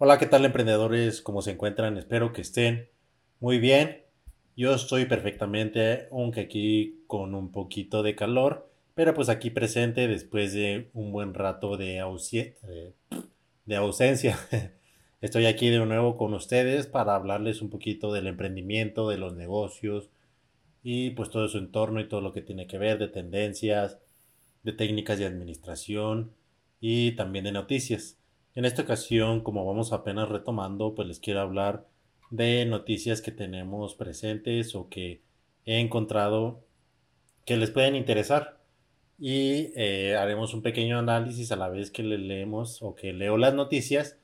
Hola, ¿qué tal emprendedores? ¿Cómo se encuentran? Espero que estén muy bien. Yo estoy perfectamente, aunque aquí con un poquito de calor, pero pues aquí presente después de un buen rato de, de ausencia. Estoy aquí de nuevo con ustedes para hablarles un poquito del emprendimiento, de los negocios y pues todo su entorno y todo lo que tiene que ver de tendencias, de técnicas de administración y también de noticias. En esta ocasión, como vamos apenas retomando, pues les quiero hablar de noticias que tenemos presentes o que he encontrado que les pueden interesar. Y eh, haremos un pequeño análisis a la vez que le leemos o que leo las noticias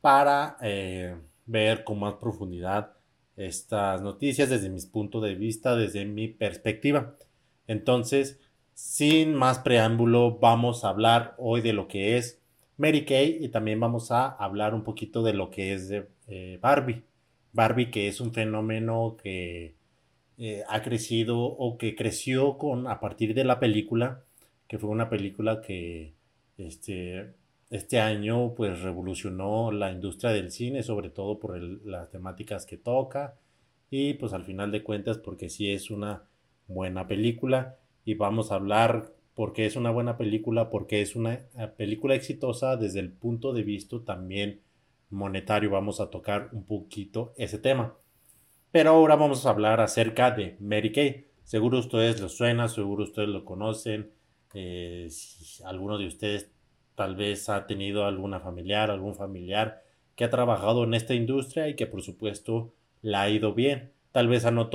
para eh, ver con más profundidad estas noticias desde mi punto de vista, desde mi perspectiva. Entonces, sin más preámbulo, vamos a hablar hoy de lo que es Mary Kay y también vamos a hablar un poquito de lo que es eh, Barbie. Barbie, que es un fenómeno que eh, ha crecido o que creció con a partir de la película, que fue una película que este, este año pues revolucionó la industria del cine, sobre todo por las temáticas que toca y pues al final de cuentas porque sí es una buena película y vamos a hablar porque es una buena película, porque es una eh, película exitosa desde el punto de vista también monetario vamos a tocar un poquito ese tema. Pero ahora vamos a hablar acerca de Mary Kay. Seguro ustedes lo suena, seguro ustedes lo conocen. Eh, si alguno de ustedes tal vez ha tenido alguna familiar, algún familiar que ha trabajado en esta industria y que por supuesto la ha ido bien. Tal vez a no,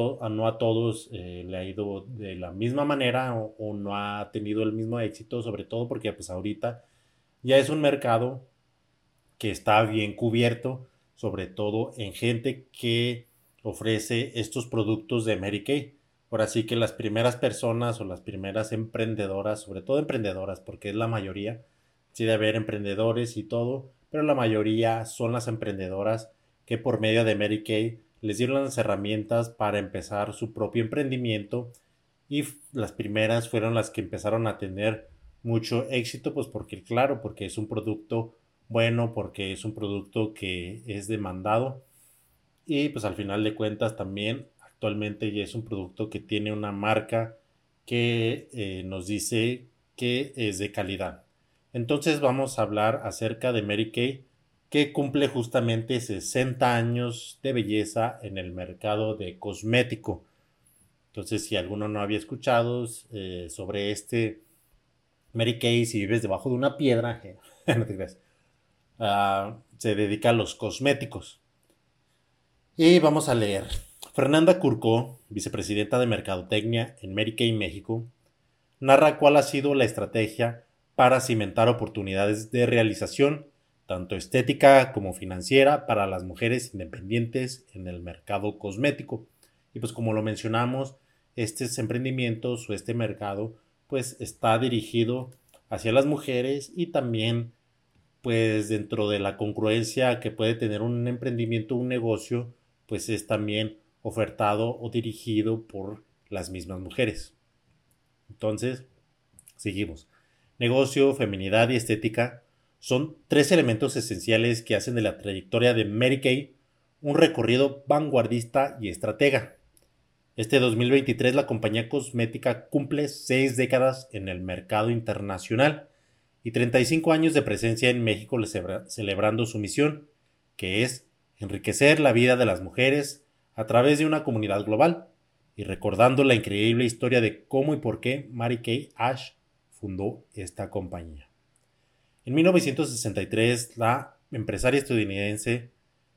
a, todos eh, le ha ido de la misma manera o, no ha tenido el mismo éxito, sobre todo porque pues ahorita ya es un mercado que está bien cubierto, sobre todo en gente que ofrece estos productos de Mary Kay. Ahora sí que las primeras personas o las primeras emprendedoras, sobre todo emprendedoras, porque es la mayoría, sí debe haber emprendedores y todo, pero la mayoría son las emprendedoras que por medio de Mary Kay les dieron las herramientas para empezar su propio emprendimiento y las primeras fueron las que empezaron a tener mucho éxito, pues porque claro, porque es un producto bueno porque es un producto que es demandado y pues al final de cuentas también actualmente ya es un producto que tiene una marca que eh, nos dice que es de calidad. Entonces vamos a hablar acerca de Mary Kay que cumple justamente 60 años de belleza en el mercado de cosmético. Entonces si alguno no había escuchado eh, sobre este Mary Kay, si vives debajo de una piedra, no. Ah, se dedica a los cosméticos. Y vamos a leer. Fernanda Curco, vicepresidenta de Mercadotecnia en Mary Kay México, narra cuál ha sido la estrategia para cimentar oportunidades de realización, tanto estética como financiera, para las mujeres independientes en el mercado cosmético. Y pues como lo mencionamos, estos emprendimientos o este mercado pues está dirigido hacia las mujeres y también pues dentro de la congruencia que puede tener un emprendimiento, un negocio, pues es también ofertado o dirigido por las mismas mujeres. Entonces, seguimos. Negocio, feminidad y estética son tres elementos esenciales que hacen de la trayectoria de Mary Kay un recorrido vanguardista y estratega. Este 2023 la compañía cosmética cumple seis décadas en el mercado internacional y 35 años de presencia en México celebrando su misión, que es enriquecer la vida de las mujeres a través de una comunidad global y recordando la increíble historia de cómo y por qué Mary Kay Ash fundó esta compañía. En 1963, la empresaria estadounidense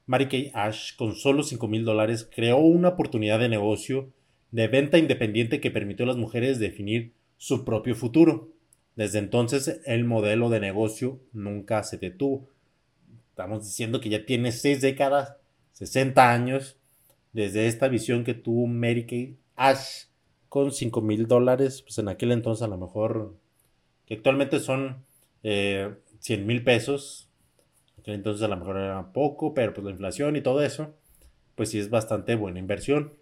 Mary Kay Ash, con solo 5 mil dólares, creó una oportunidad de negocio de venta independiente que permitió a las mujeres definir su propio futuro Desde entonces el modelo de negocio nunca se detuvo. Estamos diciendo que ya tiene seis décadas, 60 años, desde esta visión que tuvo Mary Kay Ash con 5 mil dólares, pues en aquel entonces a lo mejor, que actualmente son eh, 100 mil pesos, entonces a lo mejor era poco, pero pues la inflación y todo eso, pues sí es bastante buena inversión.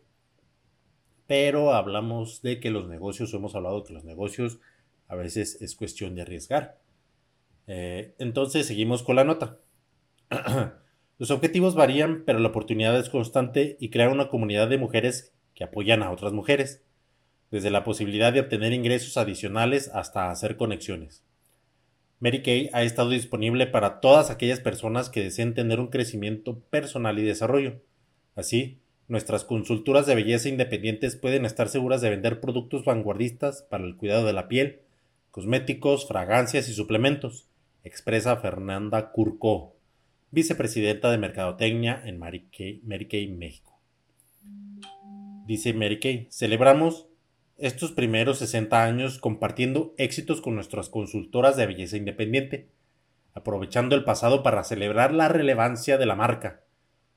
Pero hablamos de que los negocios, hemos hablado que los negocios a veces es cuestión de arriesgar. Eh, entonces seguimos con la nota. Los objetivos varían, pero la oportunidad es constante y crea una comunidad de mujeres que apoyan a otras mujeres, desde la posibilidad de obtener ingresos adicionales hasta hacer conexiones. Mary Kay ha estado disponible para todas aquellas personas que deseen tener un crecimiento personal y desarrollo. Así, nuestras consultoras de belleza independientes pueden estar seguras de vender productos vanguardistas para el cuidado de la piel, cosméticos, fragancias y suplementos, expresa Fernanda Curco, vicepresidenta de Mercadotecnia en Mary Kay, México. Dice Mary Kay, celebramos estos primeros 60 años compartiendo éxitos con nuestras consultoras de belleza independiente, aprovechando el pasado para celebrar la relevancia de la marca,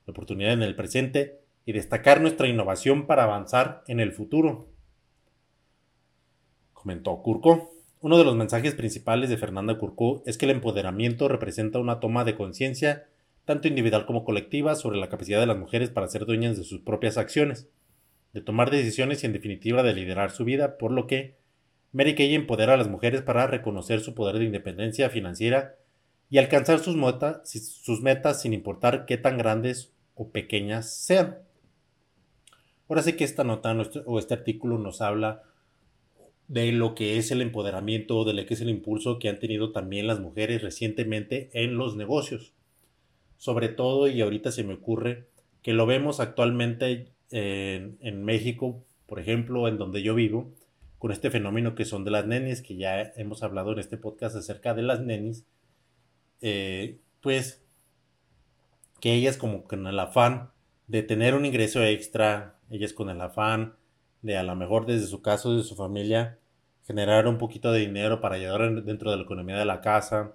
la oportunidad en el presente y destacar nuestra innovación para avanzar en el futuro. Comentó Curco. Uno de los mensajes principales de Fernanda Curcó es que el empoderamiento representa una toma de conciencia, tanto individual como colectiva, sobre la capacidad de las mujeres para ser dueñas de sus propias acciones, de tomar decisiones y en definitiva de liderar su vida, por lo que Mary Kay empodera a las mujeres para reconocer su poder de independencia financiera y alcanzar sus, sus metas sin importar qué tan grandes o pequeñas sean. Ahora sí que esta nota o este artículo nos habla de lo que es el empoderamiento, de lo que es el impulso que han tenido también las mujeres recientemente en los negocios. Sobre todo, y ahorita se me ocurre, que lo vemos actualmente en, México, por ejemplo, en donde yo vivo, con este fenómeno que son de las nenis, que ya hemos hablado en este podcast acerca de las nenis, eh, pues que ellas como con el afán de tener un ingreso extra, ellas con el afán de a lo mejor desde su caso, de su familia, generar un poquito de dinero para ayudar dentro de la economía de la casa,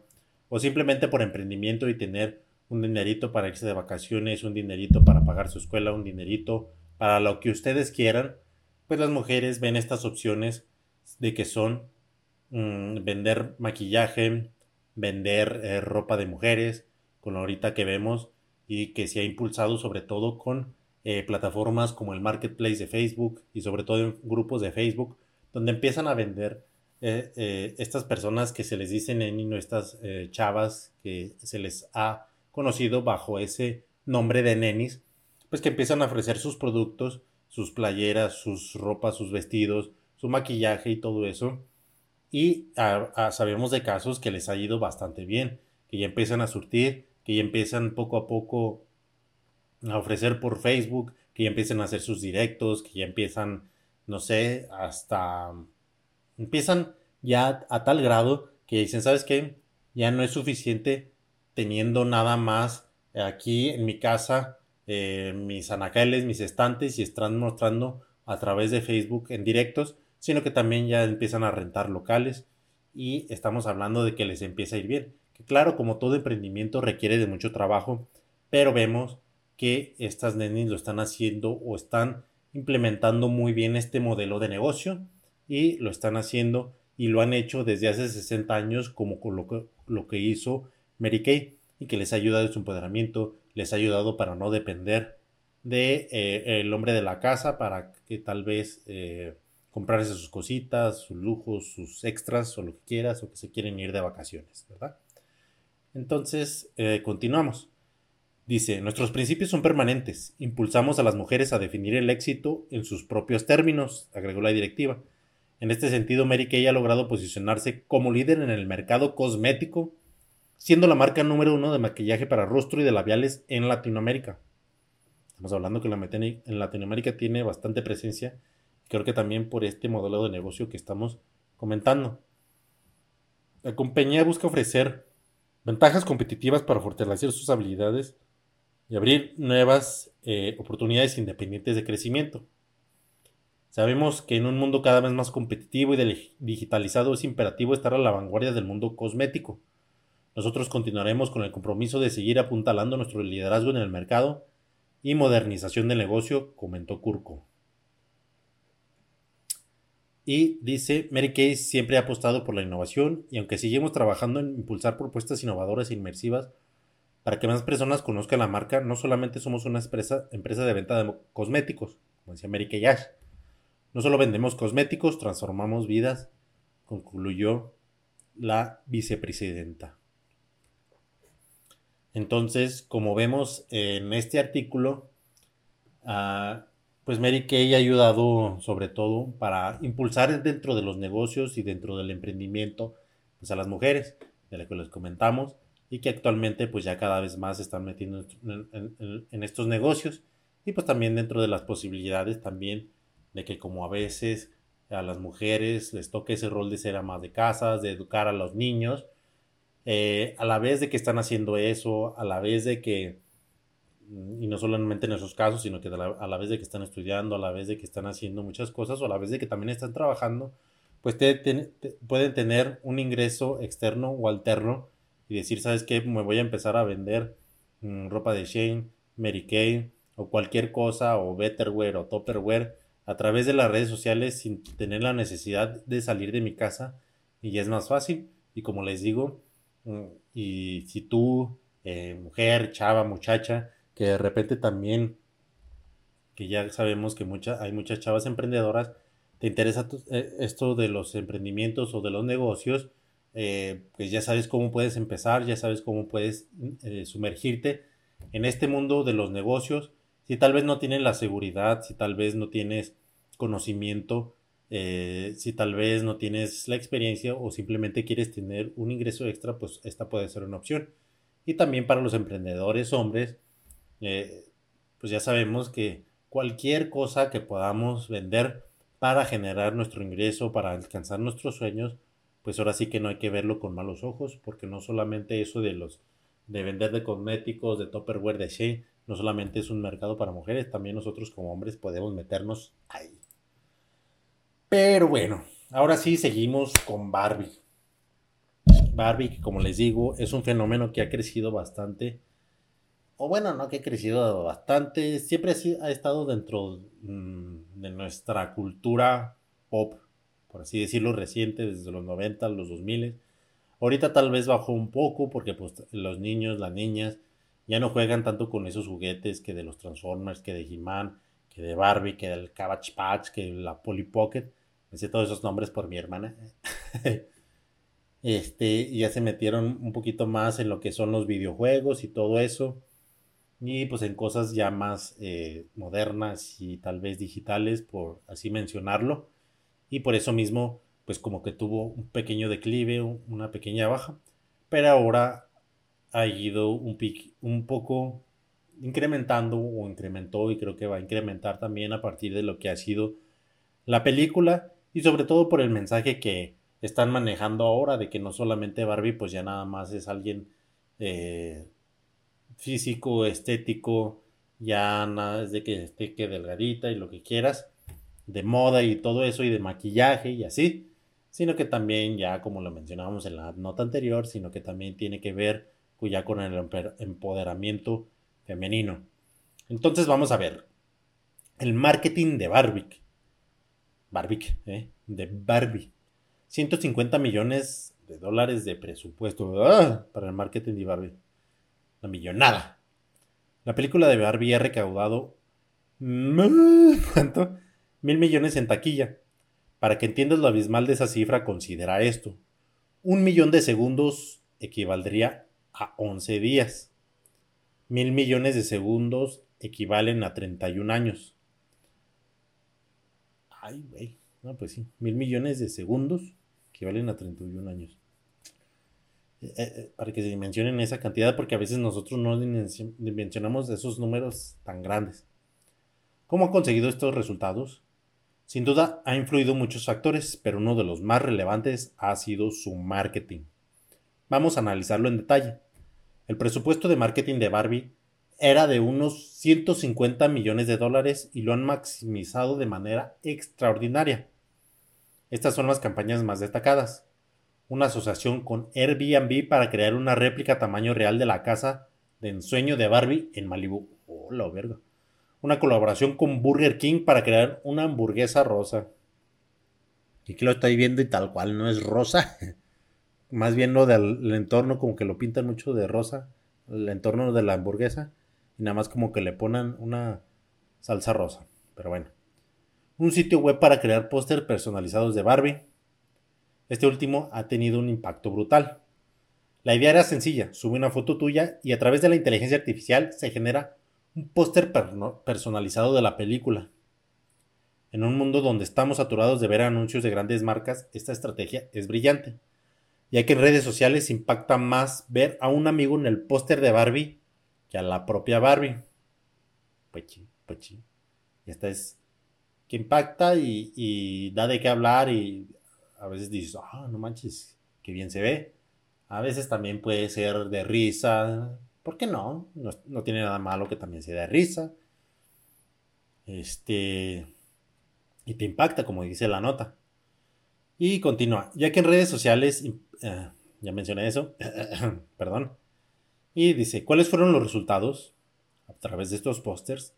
o simplemente por emprendimiento y tener un dinerito para irse de vacaciones, un dinerito para pagar su escuela, un dinerito para lo que ustedes quieran, pues las mujeres ven estas opciones de que son mm, vender maquillaje, vender eh, ropa de mujeres, con ahorita que vemos y que se ha impulsado sobre todo con eh, plataformas como el Marketplace de Facebook y sobre todo en grupos de Facebook, donde empiezan a vender eh, estas personas que se les dicen en estas chavas que se les ha conocido bajo ese nombre de nenis, pues que empiezan a ofrecer sus productos, sus playeras, sus ropas, sus vestidos, su maquillaje y todo eso. Y sabemos de casos que les ha ido bastante bien, que ya empiezan a surtir, que ya empiezan poco a poco a ofrecer por Facebook, que ya empiezan a hacer sus directos, que ya empiezan, no sé, hasta empiezan ya a tal grado que dicen, ¿sabes qué? Ya no es suficiente teniendo nada más aquí en mi casa eh, mis anaqueles, mis estantes y están mostrando a través de Facebook en directos, sino que también ya empiezan a rentar locales y estamos hablando de que les empieza a ir bien. Que claro, como todo emprendimiento requiere de mucho trabajo, pero vemos que estas nenis lo están haciendo o están implementando muy bien este modelo de negocio y lo están haciendo y lo han hecho desde hace 60 años como lo que, hizo Mary Kay y que les ayudado en su empoderamiento, les ha ayudado para no depender de eh, el hombre de la casa para que tal vez eh, comprarse sus cositas, sus lujos, sus extras o lo que quieras o que se quieren ir de vacaciones, ¿verdad? Entonces, eh, continuamos. Dice, nuestros principios son permanentes. Impulsamos a las mujeres a definir el éxito en sus propios términos, agregó la directiva. En este sentido, Mary Kay ha logrado posicionarse como líder en el mercado cosmético siendo la marca número uno de maquillaje para rostro y de labiales en Latinoamérica. Estamos hablando que la en Latinoamérica tiene bastante presencia, creo que también por este modelo de negocio que estamos comentando. La compañía busca ofrecer ventajas competitivas para fortalecer sus habilidades y abrir nuevas eh, oportunidades independientes de crecimiento. Sabemos que en un mundo cada vez más competitivo y digitalizado es imperativo estar a la vanguardia del mundo cosmético. Nosotros continuaremos con el compromiso de seguir apuntalando nuestro liderazgo en el mercado y modernización del negocio, comentó Curco. Y dice, Mary Kay siempre ha apostado por la innovación y aunque seguimos trabajando en impulsar propuestas innovadoras e inmersivas para que más personas conozcan la marca, no solamente somos una empresa, de venta de cosméticos, como decía Mary Kay. No solo vendemos cosméticos, transformamos vidas, concluyó la vicepresidenta. Entonces, como vemos en este artículo, ah, pues Mary Kay ha ayudado sobre todo para impulsar dentro de los negocios y dentro del emprendimiento pues a las mujeres, de lo que les comentamos, y que actualmente pues ya cada vez más están metiendo en, estos negocios. Y pues también dentro de las posibilidades también de que como a veces a las mujeres les toque ese rol de ser amas de casas, de educar a los niños, eh, a la vez de que están haciendo eso, a la vez de que y no solamente en esos casos, sino que a la, vez de que están estudiando, a la vez de que están haciendo muchas cosas, o a la vez de que también están trabajando, pues pueden tener un ingreso externo o alterno y decir, ¿sabes qué? Me voy a empezar a vender mm, ropa de Shane, Mary Kay, o cualquier cosa, o Betterware, o Topperware, a través de las redes sociales sin tener la necesidad de salir de mi casa, y es más fácil. Y como les digo, mm, y si tú, eh, mujer, chava, muchacha, que de repente también, que ya sabemos que mucha, hay muchas chavas emprendedoras, te interesa eh, esto de los emprendimientos o de los negocios, eh, pues ya sabes cómo puedes empezar, ya sabes cómo puedes sumergirte en este mundo de los negocios. Si tal vez no tienes la seguridad, si tal vez no tienes conocimiento, si tal vez no tienes la experiencia o simplemente quieres tener un ingreso extra, pues esta puede ser una opción. Y también para los emprendedores hombres, eh, pues ya sabemos que cualquier cosa que podamos vender para generar nuestro ingreso, para alcanzar nuestros sueños, pues ahora sí que no hay que verlo con malos ojos, porque no solamente eso de los de vender de cosméticos, de topperware, de Shea, no solamente es un mercado para mujeres, también nosotros como hombres podemos meternos ahí. Pero bueno, ahora sí seguimos con Barbie. Barbie, como les digo, es un fenómeno que ha crecido bastante o bueno, no que ha crecido bastante, siempre ha estado dentro mm, de nuestra cultura pop, por así decirlo, reciente, desde los 90, los 2000. Ahorita tal vez bajó un poco porque pues, los niños, las niñas, ya no juegan tanto con esos juguetes que de los Transformers, que de He-Man, que de Barbie, que del Cabbage Patch, que de la Polly Pocket. Me sé todos esos nombres por mi hermana. este, ya se metieron un poquito más en lo que son los videojuegos y todo eso y pues en cosas ya más eh, modernas y tal vez digitales, por así mencionarlo. Y por eso mismo, pues como que tuvo un pequeño declive, una pequeña baja, pero ahora ha ido un, un poco incrementando o incrementó y creo que va a incrementar también a partir de lo que ha sido la película y sobre todo por el mensaje que están manejando ahora de que no solamente Barbie pues ya nada más es alguien eh, físico, estético, ya nada es de que esté que delgadita y lo que quieras, de moda y todo eso y de maquillaje y así, sino que también ya como lo mencionábamos en la nota anterior, sino que también tiene que ver ya con el empoderamiento femenino. Entonces vamos a ver el marketing de Barbie. Barbie, ¿eh? de Barbie. 150 millones de dólares de presupuesto ¡ah! para el marketing de Barbie millonada. La película de Barbie ha recaudado... ¿Cuánto? Mil millones en taquilla. Para que entiendas lo abismal de esa cifra, considera esto. Un millón de segundos equivaldría a 11 días. Mil millones de segundos equivalen a 31 años. Ay, güey. No, pues sí. Mil millones de segundos equivalen a 31 años. Eh, eh, para que se dimensionen esa cantidad, porque a veces nosotros no dimensionamos esos números tan grandes. ¿Cómo ha conseguido estos resultados? Sin duda ha influido muchos factores, pero uno de los más relevantes ha sido su marketing. Vamos a analizarlo en detalle. El presupuesto de marketing de Barbie era de unos 150 millones de dólares y lo han maximizado de manera extraordinaria. Estas son las campañas más destacadas. Una asociación con Airbnb para crear una réplica tamaño real de la casa de ensueño de Barbie en Malibu. Oh, la verga. Una colaboración con Burger King para crear una hamburguesa rosa. Y que lo estoy viendo y tal cual no es rosa. Más bien lo del entorno como que lo pintan mucho de rosa. El entorno de la hamburguesa. Y nada más como que le ponen una salsa rosa. Pero bueno. Un sitio web para crear póster personalizados de Barbie. Este último ha tenido un impacto brutal. La idea era sencilla, sube una foto tuya y a través de la inteligencia artificial se genera un póster personalizado de la película. En un mundo donde estamos saturados de ver anuncios de grandes marcas, esta estrategia es brillante, ya que en redes sociales impacta más ver a un amigo en el póster de Barbie que a la propia Barbie. Pues sí, pues Y esta es que impacta y, da de qué hablar y a veces dices, ah, no manches, qué bien se ve. A veces también puede ser de risa. ¿Por qué no? No, tiene nada malo que también sea de risa. Este. Y te impacta, como dice la nota. Y continúa. Ya que en redes sociales. Eh, ya mencioné eso. perdón. Y dice: ¿Cuáles fueron los resultados? A través de estos pósters.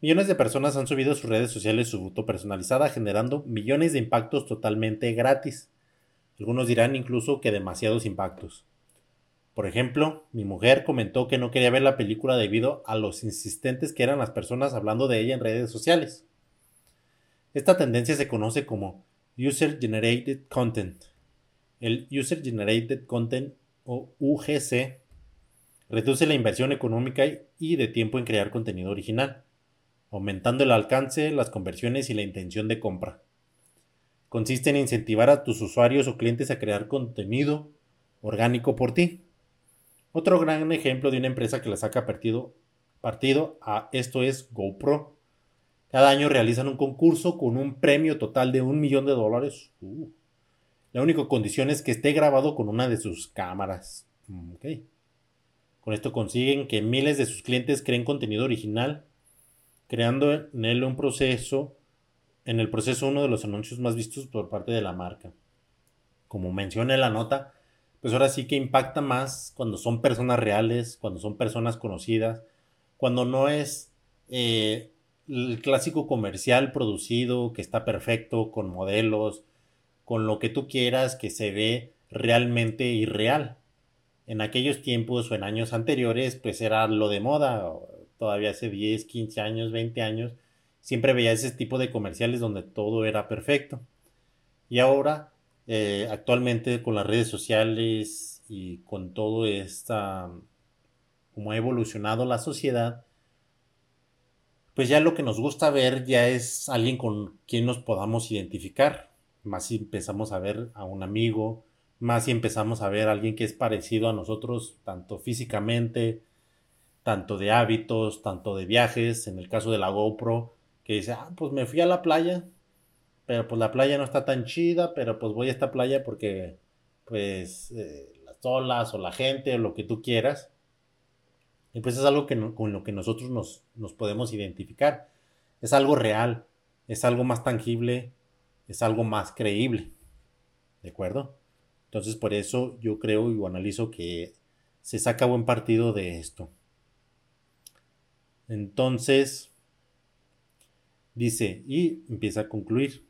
Millones de personas han subido a sus redes sociales su foto personalizada, generando millones de impactos totalmente gratis. Algunos dirán incluso que demasiados impactos. Por ejemplo, mi mujer comentó que no quería ver la película debido a los insistentes que eran las personas hablando de ella en redes sociales. Esta tendencia se conoce como User Generated Content. El User Generated Content o UGC reduce la inversión económica y de tiempo en crear contenido original aumentando el alcance, las conversiones y la intención de compra. Consiste en incentivar a tus usuarios o clientes a crear contenido orgánico por ti. Otro gran ejemplo de una empresa que le saca partido, partido a esto es GoPro. Cada año realizan un concurso con un premio total de un millón de dólares. Uh. La única condición es que esté grabado con una de sus cámaras. Mm, con esto consiguen que miles de sus clientes creen contenido original creando en él un proceso, en el proceso uno de los anuncios más vistos por parte de la marca. Como menciona la nota, pues ahora sí que impacta más cuando son personas reales, cuando son personas conocidas, cuando no es eh, el clásico comercial producido que está perfecto, con modelos, con lo que tú quieras, que se ve realmente irreal. En aquellos tiempos o en años anteriores, pues era lo de moda, todavía hace 10, 15 años, 20 años, siempre veía ese tipo de comerciales donde todo era perfecto. Y ahora, eh, actualmente con las redes sociales y con todo esta, como ha evolucionado la sociedad, pues ya lo que nos gusta ver ya es alguien con quien nos podamos identificar. Más si empezamos a ver a un amigo, más si empezamos a ver a alguien que es parecido a nosotros, tanto físicamente, tanto de hábitos, tanto de viajes, en el caso de la GoPro, que dice, ah, pues me fui a la playa, pero pues la playa no está tan chida, pero pues voy a esta playa porque pues eh, las olas o la gente o lo que tú quieras. Y pues es algo que con lo que nosotros nos, nos podemos identificar. Es algo real, es algo más tangible, es algo más creíble. ¿De acuerdo? Entonces por eso yo creo y analizo que se saca buen partido de esto. Entonces, dice, y empieza a concluir.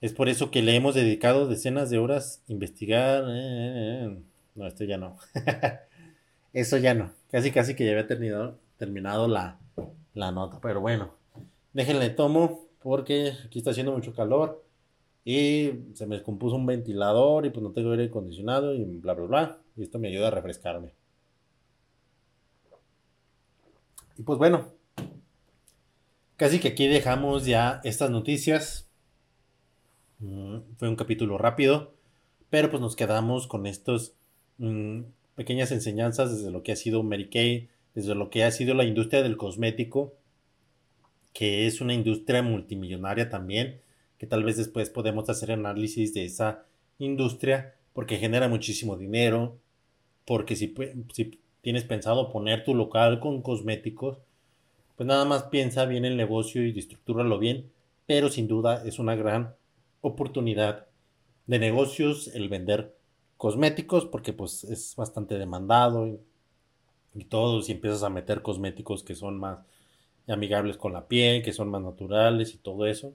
Es por eso que le hemos dedicado decenas de horas a investigar. Eh, eh, eh. No, esto ya no. eso ya no. Casi, casi que ya había terminado, terminado la, la nota. Pero bueno, déjenle tomo porque aquí está haciendo mucho calor y se me descompuso un ventilador y pues no tengo aire acondicionado y bla, bla, bla. Y esto me ayuda a refrescarme. Y pues bueno, casi que aquí dejamos ya estas noticias. Mm, fue un capítulo rápido, pero pues nos quedamos con estas mm, pequeñas enseñanzas desde lo que ha sido Mary Kay, desde lo que ha sido la industria del cosmético, que es una industria multimillonaria también, que tal vez después podemos hacer análisis de esa industria porque genera muchísimo dinero, porque si, tienes pensado poner tu local con cosméticos, pues nada más piensa bien el negocio y estructúralo bien, pero sin duda es una gran oportunidad de negocios el vender cosméticos porque pues es bastante demandado y, y todo si empiezas a meter cosméticos que son más amigables con la piel, que son más naturales y todo eso.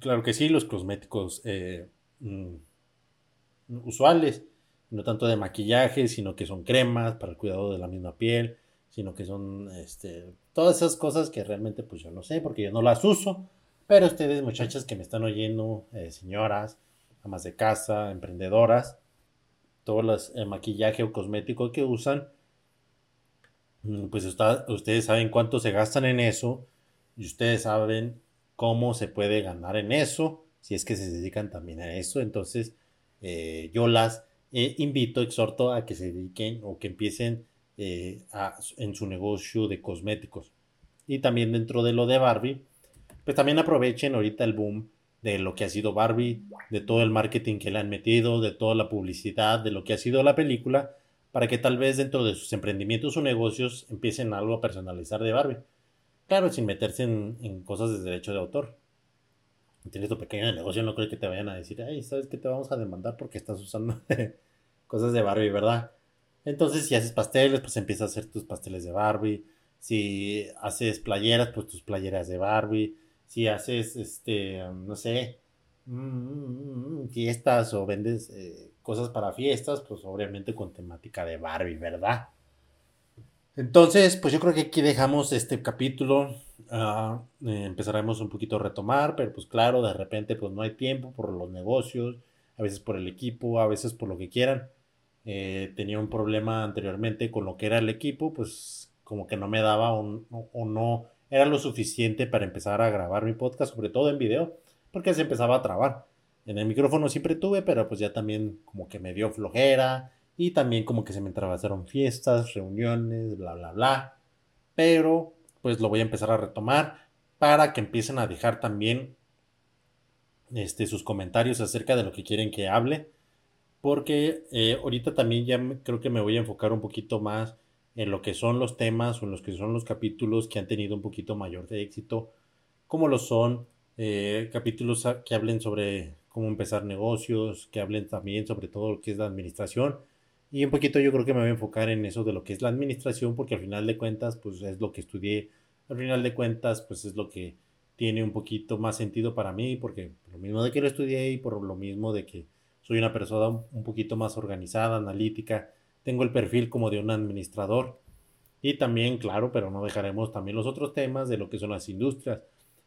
Claro que sí, los cosméticos eh, mm, usuales, no tanto de maquillaje, sino que son cremas para el cuidado de la misma piel, sino que son este, todas esas cosas que realmente pues yo no sé porque yo no las uso, pero ustedes muchachas que me están oyendo, eh, señoras, amas de casa, emprendedoras, todo el maquillaje o cosmético que usan, mm, pues ustedes saben cuánto se gastan en eso y ustedes saben cómo se puede ganar en eso, si es que se dedican también a eso. Entonces, eh, yo las eh, invito, exhorto a que se dediquen o que empiecen eh, en su negocio de cosméticos. Y también dentro de lo de Barbie, pues también aprovechen ahorita el boom de lo que ha sido Barbie, de todo el marketing que le han metido, de toda la publicidad, de lo que ha sido la película, para que tal vez dentro de sus emprendimientos o negocios empiecen algo a personalizar de Barbie. Claro, sin meterse en, cosas de derecho de autor. Tienes tu pequeño negocio, no creo que te vayan a decir, ay, ¿sabes que te vamos a demandar porque estás usando cosas de Barbie, verdad? Entonces, si haces pasteles, pues empieza a hacer tus pasteles de Barbie. Si haces playeras, pues tus playeras de Barbie si haces, este, no sé, mm, mm, mm, fiestas o vendes eh, cosas para fiestas, pues obviamente con temática de Barbie, ¿verdad? Entonces, pues yo creo que aquí dejamos este capítulo. Ah, eh, empezaremos un poquito a retomar, pero pues claro, de repente pues no hay tiempo por los negocios, a veces por el equipo, a veces por lo que quieran. Eh, tenía un problema anteriormente con lo que era el equipo, pues como que no me daba o no era lo suficiente para empezar a grabar mi podcast, sobre todo en video, porque se empezaba a trabar. En el micrófono siempre tuve, pero pues ya también como que me dio flojera y también como que se me entrabasaron fiestas, reuniones, bla, bla, bla. Pero pues lo voy a empezar a retomar para que empiecen a dejar también este, sus comentarios acerca de lo que quieren que hable. Porque eh, ahorita también ya creo que me voy a enfocar un poquito más en lo que son los temas o en los que son los capítulos que han tenido un poquito mayor de éxito, como lo son eh, capítulos que hablen sobre cómo empezar negocios, que hablen también sobre todo lo que es la administración. Y un poquito yo creo que me voy a enfocar en eso de lo que es la administración, porque al final de cuentas, pues es lo que estudié. Al final de cuentas, pues es lo que tiene un poquito más sentido para mí, porque por lo mismo de que lo estudié y por lo mismo de que soy una persona un poquito más organizada, analítica, tengo el perfil como de un administrador. Y también, claro, pero no dejaremos también los otros temas de lo que son las industrias,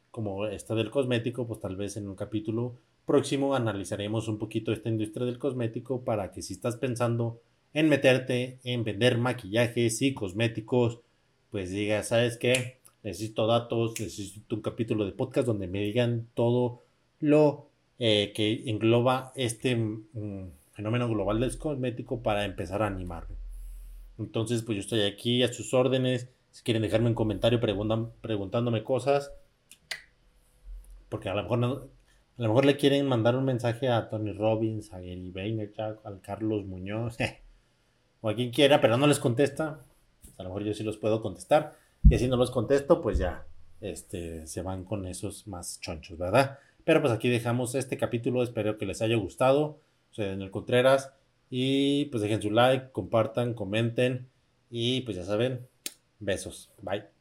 como esta del cosmético, pues tal vez en un capítulo próximo analizaremos un poquito esta industria del cosmético para que si estás pensando en meterte en vender maquillajes y cosméticos, pues digas, ¿sabes qué? Necesito datos, necesito un capítulo de podcast donde me digan todo lo eh, que engloba este mm, fenómeno global del cosmético para empezar a animarme. Entonces, pues yo estoy aquí a sus órdenes. Si quieren dejarme un comentario preguntan, preguntándome cosas, porque a lo mejor a lo mejor le quieren mandar un mensaje a Tony Robbins, a Gary Vaynerchuk, al Carlos Muñoz, o a quien quiera, pero no les contesta. A lo mejor yo sí los puedo contestar. Y así no los contesto, pues ya este, se van con esos más chonchos, ¿verdad? Pero pues aquí dejamos este capítulo. Espero que les haya gustado en el Contreras. Y pues dejen su like, compartan, comenten. Y pues ya saben, besos. Bye.